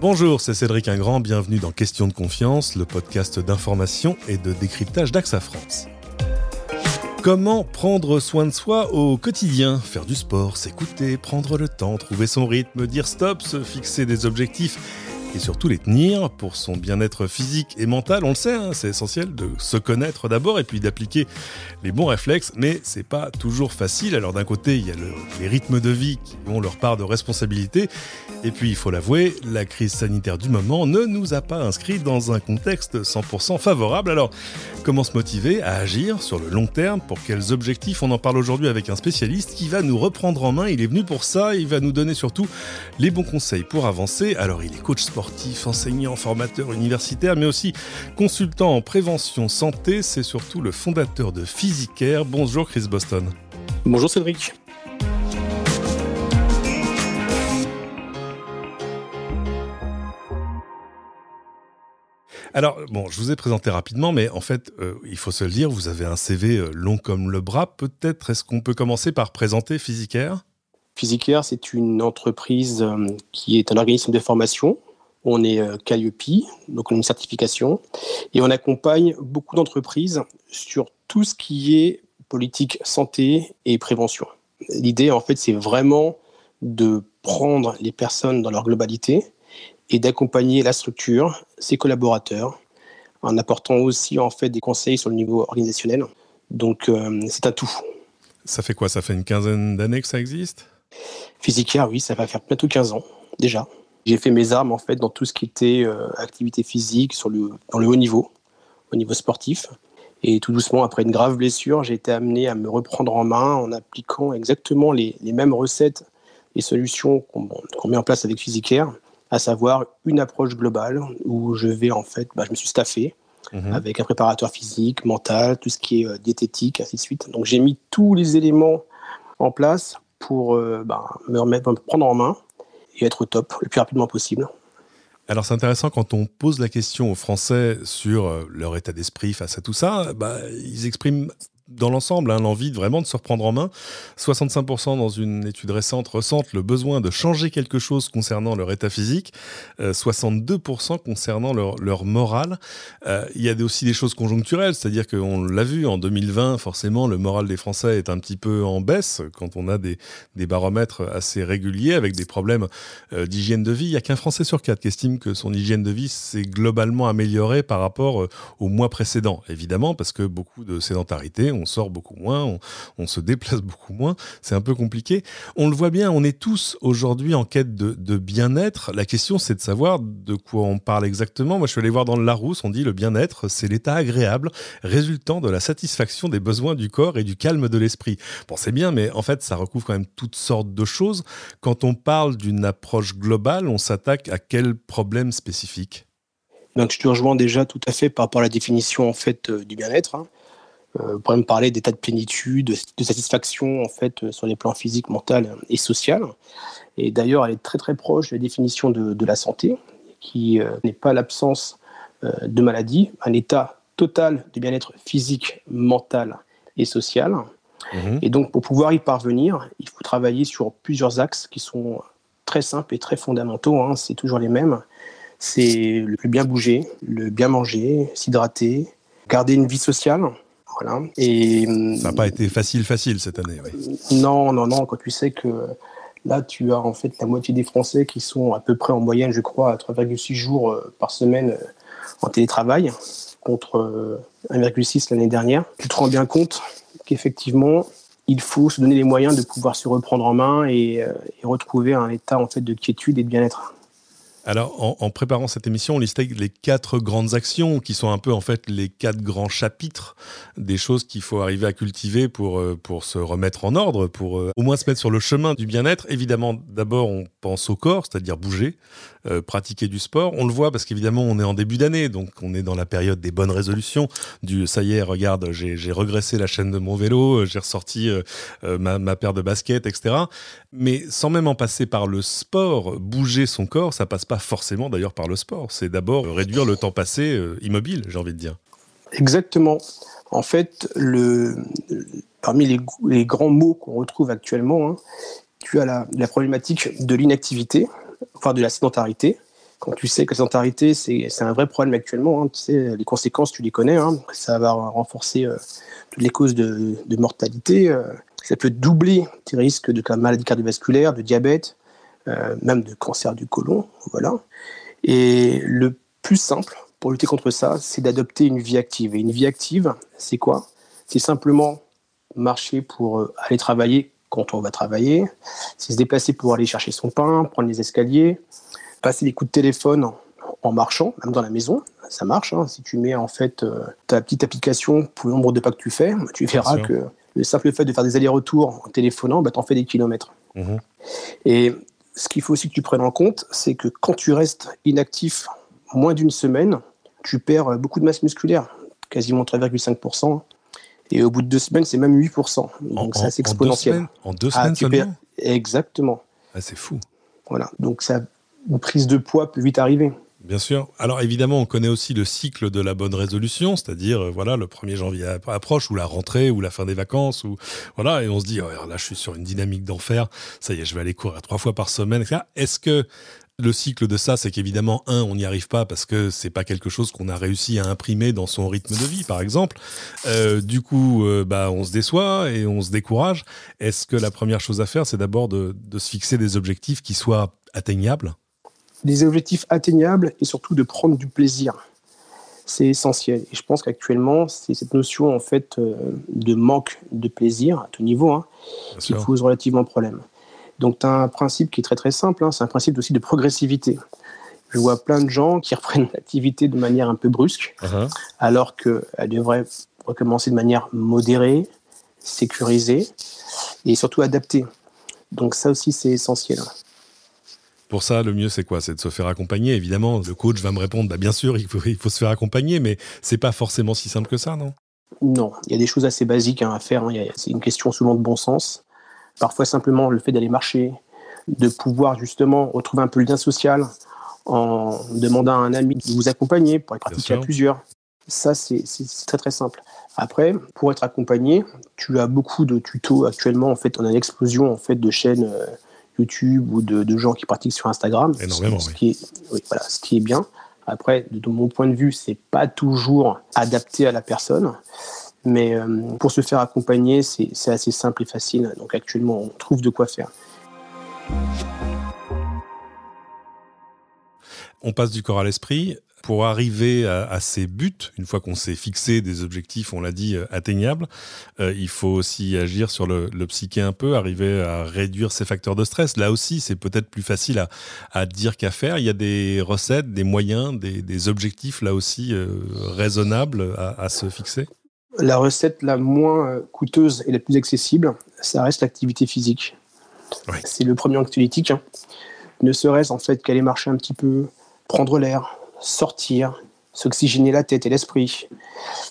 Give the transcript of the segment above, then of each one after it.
Bonjour, c'est Cédric Ingrand, bienvenue dans Question de confiance, le podcast d'information et de décryptage d'AXA France. Comment prendre soin de soi au quotidien? Faire du sport, s'écouter, prendre le temps, trouver son rythme, dire stop, se fixer des objectifs et surtout les tenir pour son bien-être physique et mental. On le sait, hein, c'est essentiel de se connaître d'abord et puis d'appliquer les bons réflexes, mais c'est pas toujours facile. Alors d'un côté, il y a les rythmes de vie qui ont leur part de responsabilité, et puis il faut l'avouer, la crise sanitaire du moment ne nous a pas inscrits dans un contexte 100% favorable. Alors comment se motiver à agir sur le long terme? Pour quels objectifs? On en parle aujourd'hui avec un spécialiste qui va nous reprendre en main. Il est venu pour ça, il va nous donner surtout les bons conseils pour avancer. Alors il est coach sport sportif, enseignant, formateur universitaire, mais aussi consultant en prévention santé. C'est surtout le fondateur de Physicaire. Bonjour Chris Boston. Bonjour Cédric. Alors, bon, je vous ai présenté rapidement, mais en fait, euh, il faut se le dire, vous avez un CV euh, long comme le bras. Peut-être est-ce qu'on peut commencer par présenter Physicaire Physicaire, c'est une entreprise euh, qui est un organisme de formation on est euh, Calliope, donc on a une certification, et on accompagne beaucoup d'entreprises sur tout ce qui est politique santé et prévention. L'idée, en fait, c'est vraiment de prendre les personnes dans leur globalité et d'accompagner la structure, ses collaborateurs, en apportant aussi en fait des conseils sur le niveau organisationnel. Donc euh, c'est un tout. Ça fait quoi? Ça fait une quinzaine d'années que ça existe? Physicaire, oui, ça va faire bientôt 15 ans déjà. J'ai fait mes armes en fait dans tout ce qui était euh, activité physique sur le, dans le haut niveau, au niveau sportif. Et tout doucement, après une grave blessure, j'ai été amené à me reprendre en main en appliquant exactement les, les mêmes recettes et solutions qu'on met en place avec Physicaire, à savoir une approche globale où je vais en fait, bah, je me suis staffé mhm. avec un préparateur physique, mental, tout ce qui est euh, diététique, ainsi de suite. Donc j'ai mis tous les éléments en place pour euh, bah, me, remettre, me prendre en main et être au top le plus rapidement possible. Alors c'est intéressant quand on pose la question aux Français sur euh, leur état d'esprit face à tout ça, bah, ils expriment dans l'ensemble, hein, l'envie vraiment de se reprendre en main. 65% dans une étude récente ressentent le besoin de changer quelque chose concernant leur état physique, 62% euh, concernant leur, leur morale. Euh, il y a aussi des choses conjoncturelles, c'est-à-dire qu'on l'a vu en 2020, forcément, le moral des Français est un petit peu en baisse quand on a des, des baromètres assez réguliers avec des problèmes euh, d'hygiène de vie. Il n'y a qu'un Français sur quatre qui estime que son hygiène de vie s'est globalement améliorée par rapport au mois précédent, évidemment, parce que beaucoup de sédentarité, on sort beaucoup moins, on, se déplace beaucoup moins, c'est un peu compliqué. On le voit bien, on est tous aujourd'hui en quête de, bien-être. La question, c'est de savoir de quoi on parle exactement. Moi, je suis allé voir dans le Larousse, on dit le bien-être, c'est l'état agréable résultant de la satisfaction des besoins du corps et du calme de l'esprit. Bon, c'est bien, mais en fait, ça recouvre quand même toutes sortes de choses. Quand on parle d'une approche globale, on s'attaque à quel problème spécifique? Donc, je te rejoins déjà tout à fait par rapport à la définition en fait euh, du bien-être. Hein. Euh, on pourrait me parler d'état de plénitude, de satisfaction en fait euh, sur les plans physique, mental et social. Et d'ailleurs, elle est très très proche de la définition de, la santé, qui euh, n'est pas l'absence de maladie, un état total de bien-être physique, mental et social. Mhm. Et donc, pour pouvoir y parvenir, il faut travailler sur plusieurs axes qui sont très simples et très fondamentaux. Hein. c'est toujours les mêmes. C'est le bien bouger, le bien manger, s'hydrater, garder une vie sociale, et, ça n'a pas été facile, facile cette année. Non, non, non. Quand tu sais que là, tu as en fait la moitié des Français qui sont à peu près en moyenne, je crois, à 3,6 jours euh, par semaine euh, en télétravail, contre 1,6 euh, l'année dernière. Tu te rends bien compte qu'effectivement, il faut se donner les moyens de pouvoir se reprendre en main et, et retrouver un état en fait de quiétude et de bien-être. Alors, en, préparant cette émission, on listait les quatre grandes actions qui sont un peu en fait les quatre grands chapitres des choses qu'il faut arriver à cultiver pour, euh, se remettre en ordre, pour euh, au moins se mettre sur le chemin du bien-être. Évidemment, d'abord, on pense au corps, c'est-à-dire bouger, euh, pratiquer du sport. On le voit parce qu'évidemment, on est en début d'année, donc on est dans la période des bonnes résolutions. Du ça y est, regarde, j'ai regressé la chaîne de mon vélo, j'ai ressorti ma, ma paire de baskets, etc. Mais sans même en passer par le sport, bouger son corps, ça passe pas forcément d'ailleurs par le sport. C'est d'abord réduire le temps passé euh, immobile, j'ai envie de dire. Exactement. En fait, parmi les, grands mots qu'on retrouve actuellement, hein, tu as la, problématique de l'inactivité, voire de la sédentarité, quand tu sais que la sédentarité, c'est un vrai problème actuellement, hein. tu sais, les conséquences, tu les connais, hein. ça va renforcer euh, toutes les causes de, mortalité, euh. ça peut doubler tes risques de maladie cardiovasculaire, de diabète, euh, même de cancer du côlon, voilà. Et le plus simple pour lutter contre ça, c'est d'adopter une vie active. Et une vie active, c'est quoi? C'est simplement marcher pour aller travailler quand on va travailler, c'est se déplacer pour aller chercher son pain, prendre les escaliers, passer des coups de téléphone en, marchant, même dans la maison, ça marche. Hein. Si tu mets en fait euh, ta petite application pour le nombre de pas que tu fais, tu verras que le simple fait de faire des allers-retours en téléphonant, bah, t'en fais des kilomètres. Mhm. Et ce qu'il faut aussi que tu prennes en compte, c'est que quand tu restes inactif moins d'une semaine, tu perds beaucoup de masse musculaire, quasiment 3,5%. Et au bout de deux semaines, c'est même 8%. Donc c'est assez exponentiel. En deux semaines, ah, seulement Exactement. Ah, c'est fou. Voilà. Donc ça, une prise de poids peut vite arriver. Bien sûr. Alors évidemment, on connaît aussi le cycle de la bonne résolution, c'est-à-dire euh, voilà le 1er janvier approche ou la rentrée ou la fin des vacances ou voilà et on se dit oh, là je suis sur une dynamique d'enfer, ça y est, je vais aller courir trois fois par semaine. Est-ce que le cycle de ça, c'est qu'évidemment, un, on n'y arrive pas parce que c'est pas quelque chose qu'on a réussi à imprimer dans son rythme de vie, par exemple. Euh, du coup, euh, bah, on se déçoit et on se décourage. Est-ce que la première chose à faire, c'est d'abord de, de se fixer des objectifs qui soient atteignables? Des objectifs atteignables et surtout de prendre du plaisir. C'est essentiel. Et je pense qu'actuellement, c'est cette notion en fait euh, de manque de plaisir à tout niveau hein, qui pose relativement problème. Donc, tu as un principe qui est très très simple, hein, c'est un principe aussi de progressivité. Je vois plein de gens qui reprennent l'activité de manière un peu brusque, uh-huh. alors qu'elle devrait recommencer de manière modérée, sécurisée et surtout adaptée. Donc ça aussi, c'est essentiel. Pour ça, le mieux, c'est quoi? C'est de se faire accompagner. Évidemment, le coach va me répondre, bah, bien sûr, il faut, il faut se faire accompagner, mais c'est pas forcément si simple que ça, non? Non, il y a des choses assez basiques hein, à faire. Hein. C'est une question souvent de bon sens. Parfois simplement le fait d'aller marcher, de pouvoir justement retrouver un peu le lien social en demandant à un ami de vous accompagner pour être pratiquer à plusieurs. Ça, c'est très très simple. Après, pour être accompagné, tu as beaucoup de tutos actuellement. En fait, on a une explosion en fait de chaînes euh, YouTube ou de, gens qui pratiquent sur Instagram. Énormément, ce, Qui est, voilà, ce qui est bien. Après, de mon point de vue, c'est pas toujours adapté à la personne. Mais euh, pour se faire accompagner, c'est assez simple et facile. Donc actuellement, on trouve de quoi faire. On passe du corps à l'esprit. Pour arriver à, ces buts, une fois qu'on s'est fixé des objectifs, on l'a dit, euh, atteignables, euh, il faut aussi agir sur le, psyché un peu, arriver à réduire ces facteurs de stress. Là aussi, c'est peut-être plus facile à, dire qu'à faire. Il y a des recettes, des moyens, des, objectifs là aussi raisonnables à se fixer? La recette la moins euh, coûteuse et la plus accessible, ça reste l'activité physique. C'est le premier anxiolytique. Hein. Ne serait-ce en fait qu'aller marcher un petit peu, prendre l'air, sortir, s'oxygéner la tête et l'esprit,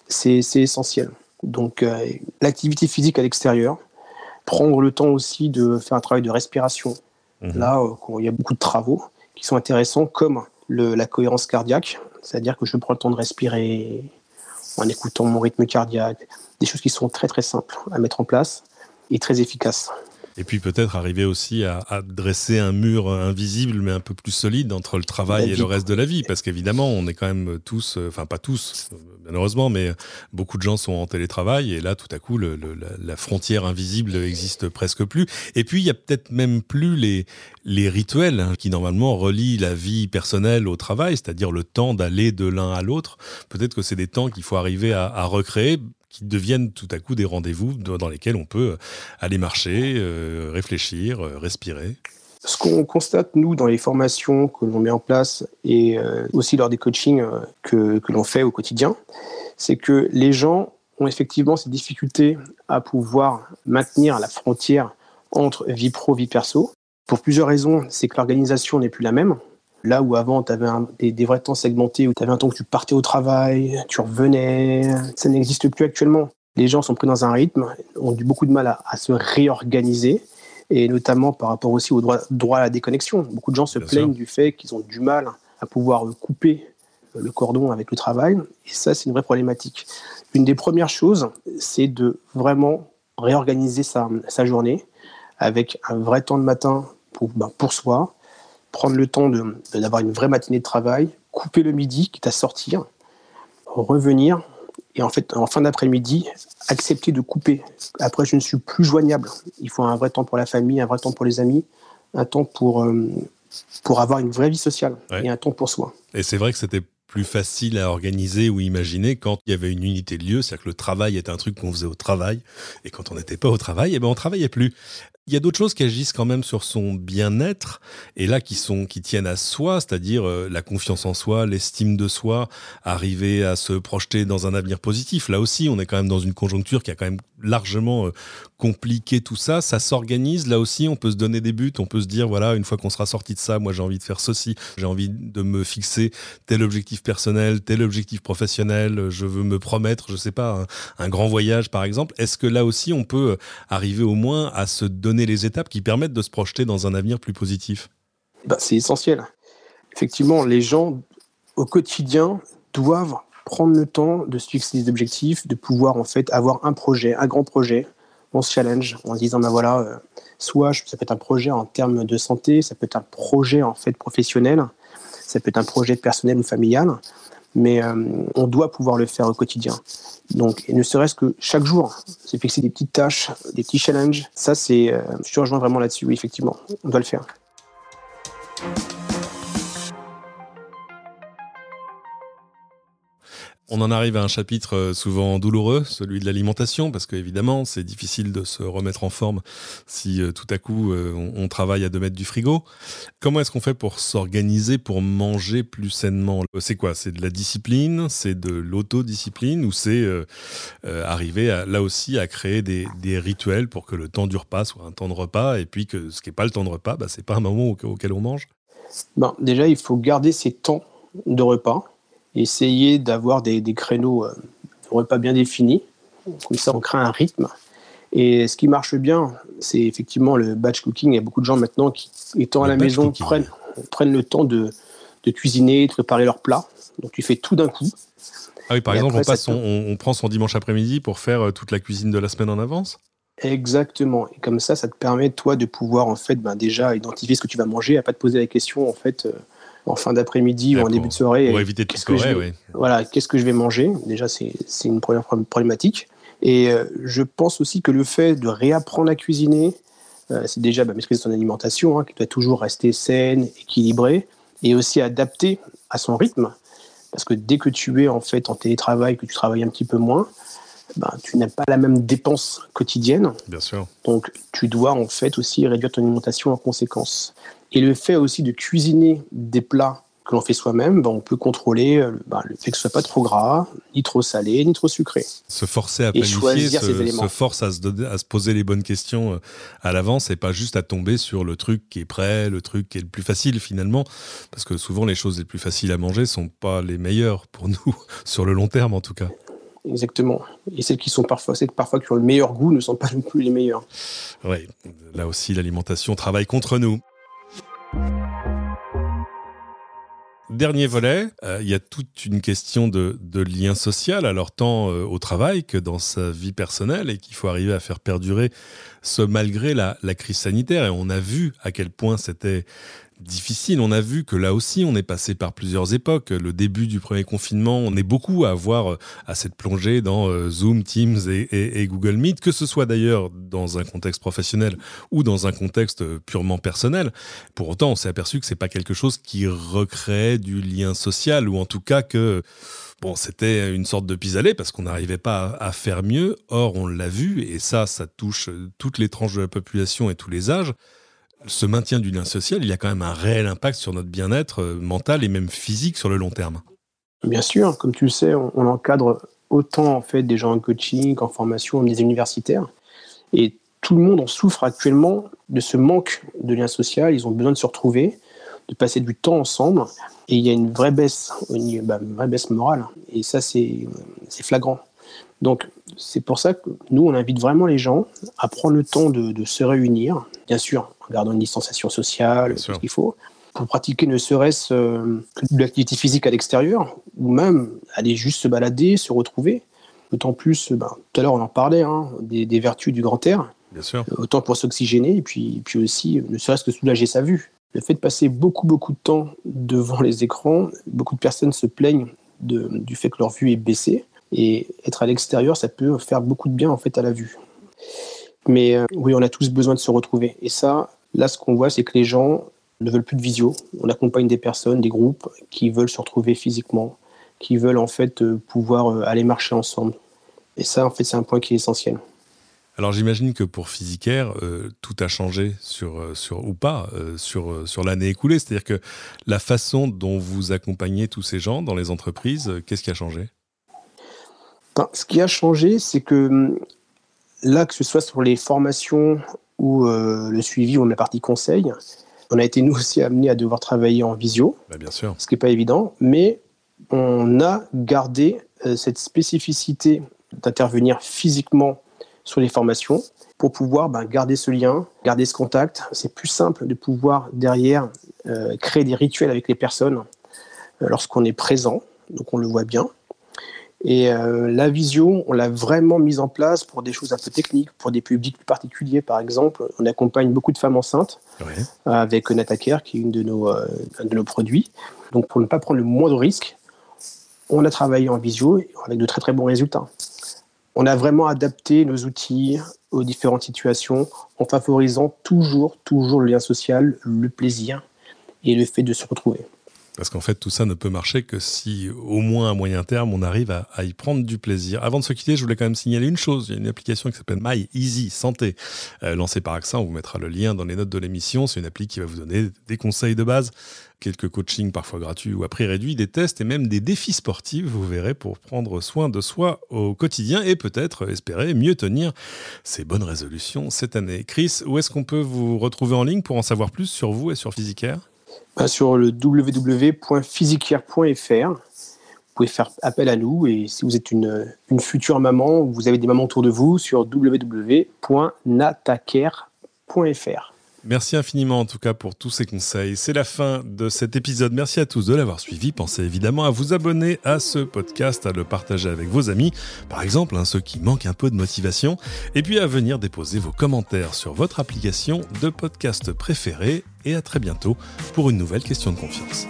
c'est essentiel. Donc euh, l'activité physique à l'extérieur, prendre le temps aussi de faire un travail de respiration. Mhm. Là, euh, il y a beaucoup de travaux qui sont intéressants, comme la cohérence cardiaque, c'est-à-dire que je prends le temps de respirer en écoutant mon rythme cardiaque, des choses qui sont très très simples à mettre en place et très efficaces. Et puis peut-être arriver aussi à, dresser un mur invisible mais un peu plus solide entre le travail et le reste de la vie. Parce qu'évidemment, on est quand même tous, euh, enfin pas tous, malheureusement, mais beaucoup de gens sont en télétravail et là, tout à coup, le, la, frontière invisible n'existe presque plus. Et puis, il y a peut-être même plus les, les rituels hein, qui normalement relient la vie personnelle au travail, c'est-à-dire le temps d'aller de l'un à l'autre. Peut-être que c'est des temps qu'il faut arriver à, à recréer qui deviennent tout à coup des rendez-vous dans lesquels on peut euh, aller marcher, euh, réfléchir, euh, respirer ce qu'on constate, nous, dans les formations que l'on met en place et aussi lors des coachings que, que l'on fait au quotidien, c'est que les gens ont effectivement ces difficultés à pouvoir maintenir la frontière entre vie pro, vie perso. Pour plusieurs raisons, c'est que l'organisation n'est plus la même. Là où avant, tu avais des, vrais temps segmentés, où tu avais un temps où tu partais au travail, tu revenais, ça n'existe plus actuellement. Les gens sont pris dans un rythme, ont eu beaucoup de mal à, se réorganiser, et notamment par rapport aussi au droit, droit à la déconnexion. Beaucoup de gens se plaignent du fait qu'ils ont du mal à pouvoir couper le cordon avec le travail, et ça, c'est une vraie problématique. Une des premières choses, c'est de vraiment réorganiser sa, sa, journée avec un vrai temps de matin pour, ben, pour soi, prendre le temps d'avoir une vraie matinée de travail, couper le midi, quitte à sortir, revenir, et en fait, en fin d'après-midi, accepter de couper. Après, je ne suis plus joignable. Il faut un vrai temps pour la famille, un vrai temps pour les amis, un temps pour, euh, pour avoir une vraie vie sociale et un temps pour soi. Et c'est vrai que c'était plus facile à organiser ou imaginer quand il y avait une unité de lieu, c'est-à-dire que le travail était un truc qu'on faisait au travail, et quand on n'était pas au travail, eh ben on travaillait plus. Il y a d'autres choses qui agissent quand même sur son bien-être et là qui sont qui tiennent à soi, c'est-à-dire euh, la confiance en soi, l'estime de soi, arriver à se projeter dans un avenir positif. Là aussi, on est quand même dans une conjoncture qui a quand même largement euh, compliqué tout ça. Ça s'organise. Là aussi, on peut se donner des buts. On peut se dire voilà, une fois qu'on sera sorti de ça, moi j'ai envie de faire ceci. J'ai envie de me fixer tel objectif personnel, tel objectif professionnel. Je veux me promettre, je sais pas, un, un grand voyage par exemple. Est-ce que là aussi, on peut euh, arriver au moins à se donner les étapes qui permettent de se projeter dans un avenir plus positif bah, C'est essentiel. Effectivement, les gens au quotidien doivent prendre le temps de se fixer des objectifs, de pouvoir en fait avoir un projet, un grand projet. On se challenge en se disant, ben voilà, euh, soit ça peut être un projet en termes de santé, ça peut être un projet en fait professionnel, ça peut être un projet personnel ou familial mais euh, on doit pouvoir le faire au quotidien. Donc, ne serait-ce que chaque jour, c'est fixer des petites tâches, des petits challenges. Ça, c'est, euh, je te rejoins vraiment là-dessus. Oui, effectivement, on doit le faire. On en arrive à un chapitre euh, souvent douloureux, celui de l'alimentation, parce qu'évidemment, c'est difficile de se remettre en forme si euh, tout à coup euh, on, travaille à deux mètres du frigo. Comment est-ce qu'on fait pour s'organiser, pour manger plus sainement? C'est quoi? C'est de la discipline? C'est de l'autodiscipline? Ou c'est arriver là aussi à créer des, rituels pour que le temps du repas soit un temps de repas et puis que ce qui n'est pas le temps de repas, bah, c'est pas un moment auquel on mange? Ben, Déjà, il faut garder ces temps de repas essayer d'avoir des, créneaux euh, repas bien définis. Comme ça, on crée un rythme. Et ce qui marche bien, c'est effectivement le batch cooking. Il y a beaucoup de gens maintenant qui, étant à la maison, prennent, prennent le temps de, de, cuisiner, de préparer leurs plats. Donc tu fais tout d'un coup. Ah oui, par exemple, on, passe on, prend son dimanche après-midi pour faire euh, toute la cuisine de la semaine en avance Exactement. Et comme ça, ça te permet, toi, de pouvoir, en fait, ben, déjà identifier ce que tu vas manger, à pas te poser la question, en fait, euh, en fin d'après-midi ou en début de soirée. Pour éviter de scorer, oui. Voilà, qu'est-ce que je vais manger? Déjà, c'est une première problématique. Et euh, je pense aussi que le fait de réapprendre à cuisiner, euh, c'est déjà bah, maîtriser son alimentation, hein, qui doit toujours rester saine, équilibrée, et aussi adaptée à son rythme. Parce que dès que tu es en fait en télétravail, que tu travailles un petit peu moins, bah, tu n'as pas la même dépense quotidienne. Bien sûr. Donc, tu dois en fait aussi réduire ton alimentation en conséquence. Et le fait aussi de cuisiner des plats que l'on fait soi-même, ben, on peut contrôler euh, ben, le fait que ce soit pas trop gras, ni trop salé, ni trop sucré. Se forcer à planifier, se, se, force à se, à se, poser les bonnes questions euh, à l'avance et pas juste à tomber sur le truc qui est prêt, le truc qui est le plus facile finalement. Parce que souvent les choses les plus faciles à manger sont pas les meilleures pour nous, sur le long terme en tout cas. Exactement. Et celles qui sont parfois, celles parfois qui ont le meilleur goût ne sont pas non plus les meilleures. Oui, là aussi l'alimentation travaille contre nous. Dernier volet, euh, il y a toute une question de, lien social, alors tant euh, au travail que dans sa vie personnelle, et qu'il faut arriver à faire perdurer ce malgré la, la, crise sanitaire. Et on a vu à quel point c'était difficile. On a vu que là aussi, on est passé par plusieurs époques. Le début du premier confinement, on est beaucoup à avoir euh, à cette plongée dans euh, Zoom, Teams et, Google Meet, que ce soit d'ailleurs dans un contexte professionnel ou dans un contexte euh, purement personnel. Pour autant, on s'est aperçu que c'est pas quelque chose qui recrée du lien social ou en tout cas que Bon, c'était une sorte de pis-aller parce qu'on n'arrivait pas à, faire mieux. Or, on l'a vu, et ça, ça touche toutes les tranches de la population et tous les âges ce maintien du lien social, il y a quand même un réel impact sur notre bien-être euh, mental et même physique sur le long terme. Bien sûr, comme tu le sais, on, encadre autant en fait des gens en coaching, en formation, des universitaires, et tout le monde en souffre actuellement de ce manque de lien social. Ils ont besoin de se retrouver, de passer du temps ensemble, et il y a une vraie baisse, bah, une vraie baisse morale, et ça c'est flagrant. Donc c'est pour ça que nous, on invite vraiment les gens à prendre le temps de, se réunir, bien sûr en gardant une distanciation sociale, tout ce qu'il faut, pour pratiquer ne serait-ce euh, que de l'activité physique à l'extérieur, ou même aller juste se balader, se retrouver. D'autant plus, ben, tout à l'heure on en parlait, hein, des, vertus du grand air. Bien sûr. Euh, autant pour s'oxygéner, et puis, puis aussi, ne serait-ce que soulager sa vue. Le fait de passer beaucoup, beaucoup de temps devant les écrans, beaucoup de personnes se plaignent du fait que leur vue est baissée. Et être à l'extérieur, ça peut faire beaucoup de bien en fait à la vue. Mais euh, oui, on a tous besoin de se retrouver. Et ça, là, ce qu'on voit, c'est que les gens ne veulent plus de visio. On accompagne des personnes, des groupes qui veulent se retrouver physiquement, qui veulent en fait euh, pouvoir euh, aller marcher ensemble. Et ça, en fait, c'est un point qui est essentiel. Alors j'imagine que pour Physicaire, tout a changé sur, sur ou pas sur, sur l'année écoulée. C'est-à-dire que la façon dont vous accompagnez tous ces gens dans les entreprises, qu'est-ce qui a changé? Ben, Ce qui a changé, c'est que hum, là, que ce soit sur les formations ou le suivi ou la partie conseil, on a été nous aussi amenés à devoir travailler en visio, bah, bien sûr. ce qui n'est pas évident, mais on a gardé euh, cette spécificité d'intervenir physiquement sur les formations pour pouvoir ben, garder ce lien, garder ce contact. C'est plus simple de pouvoir derrière euh, créer des rituels avec les personnes euh, lorsqu'on est présent, donc on le voit bien. Et euh, la visio, on l'a vraiment mise en place pour des choses un peu techniques, pour des publics plus particuliers, par exemple. On accompagne beaucoup de femmes enceintes avec Natacare, qui est une de nos, euh, un de nos produits. Donc, pour ne pas prendre le moindre risque, on a travaillé en visio avec de très très bons résultats. On a vraiment adapté nos outils aux différentes situations en favorisant toujours, toujours le lien social, le plaisir et le fait de se retrouver. Parce qu'en fait, tout ça ne peut marcher que si, au moins à moyen terme, on arrive à, y prendre du plaisir. Avant de se quitter, je voulais quand même signaler une chose. Il y a une application qui s'appelle My Easy Santé, euh, lancée par AXA. On vous mettra le lien dans les notes de l'émission. C'est une appli qui va vous donner des conseils de base, quelques coachings parfois gratuits ou à prix réduit, des tests et même des défis sportifs, vous verrez, pour prendre soin de soi au quotidien et peut-être espérer mieux tenir ses bonnes résolutions cette année. Chris, où est-ce qu'on peut vous retrouver en ligne pour en savoir plus sur vous et sur Physicaire bah, sur le www.physiquière.fr. Vous pouvez faire appel à nous et si vous êtes une, future maman ou vous avez des mamans autour de vous, sur www.nataker.fr. Merci infiniment en tout cas pour tous ces conseils. C'est la fin de cet épisode. Merci à tous de l'avoir suivi. Pensez évidemment à vous abonner à ce podcast, à le partager avec vos amis, par exemple hein, ceux qui manquent un peu de motivation, et puis à venir déposer vos commentaires sur votre application de podcast préférée. Et à très bientôt pour une nouvelle question de confiance.